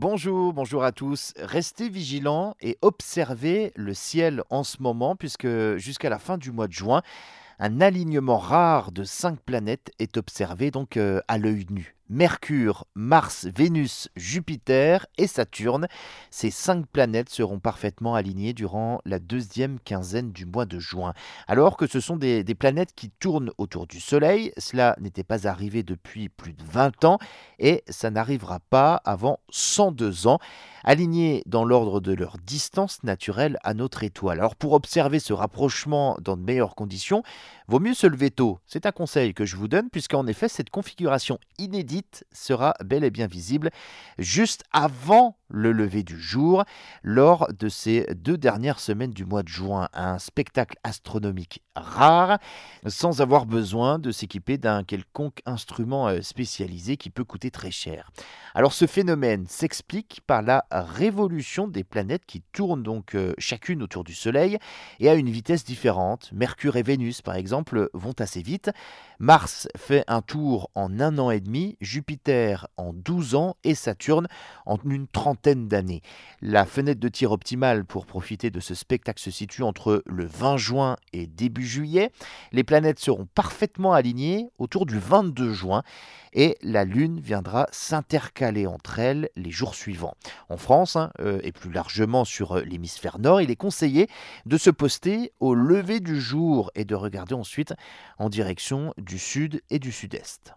Bonjour, bonjour à tous. Restez vigilants et observez le ciel en ce moment puisque jusqu'à la fin du mois de juin, un alignement rare de cinq planètes est observé donc euh, à l'œil nu. Mercure, Mars, Vénus, Jupiter et Saturne. Ces cinq planètes seront parfaitement alignées durant la deuxième quinzaine du mois de juin. Alors que ce sont des, planètes qui tournent autour du Soleil, cela n'était pas arrivé depuis plus de 20 ans et ça n'arrivera pas avant 102 ans, alignées dans l'ordre de leur distance naturelle à notre étoile. Alors pour observer ce rapprochement dans de meilleures conditions, vaut mieux se lever tôt. C'est un conseil que je vous donne puisqu'en effet cette configuration inédite sera bel et bien visible juste avant le lever du jour lors de ces deux dernières semaines du mois de juin. Un spectacle astronomique rare sans avoir besoin de s'équiper d'un quelconque instrument euh, spécialisé qui peut coûter très cher. Alors ce phénomène s'explique par la révolution des planètes qui tournent donc euh, chacune autour du Soleil et à une vitesse différente. Mercure et Vénus par exemple vont assez vite. Mars fait un tour en un an et demi, Jupiter en 12 ans et Saturne en une trentaine d'années. La fenêtre de tir optimale pour profiter de ce spectacle se situe entre le 20 juin et début juillet. Les planètes seront parfaitement alignées autour du 22 juin et la Lune viendra s'intercaler entre elles les jours suivants. En France hein, euh, et plus largement sur euh, l'hémisphère nord, il est conseillé de se poster au lever du jour et de regarder ensuite en direction du sud et du sud-est.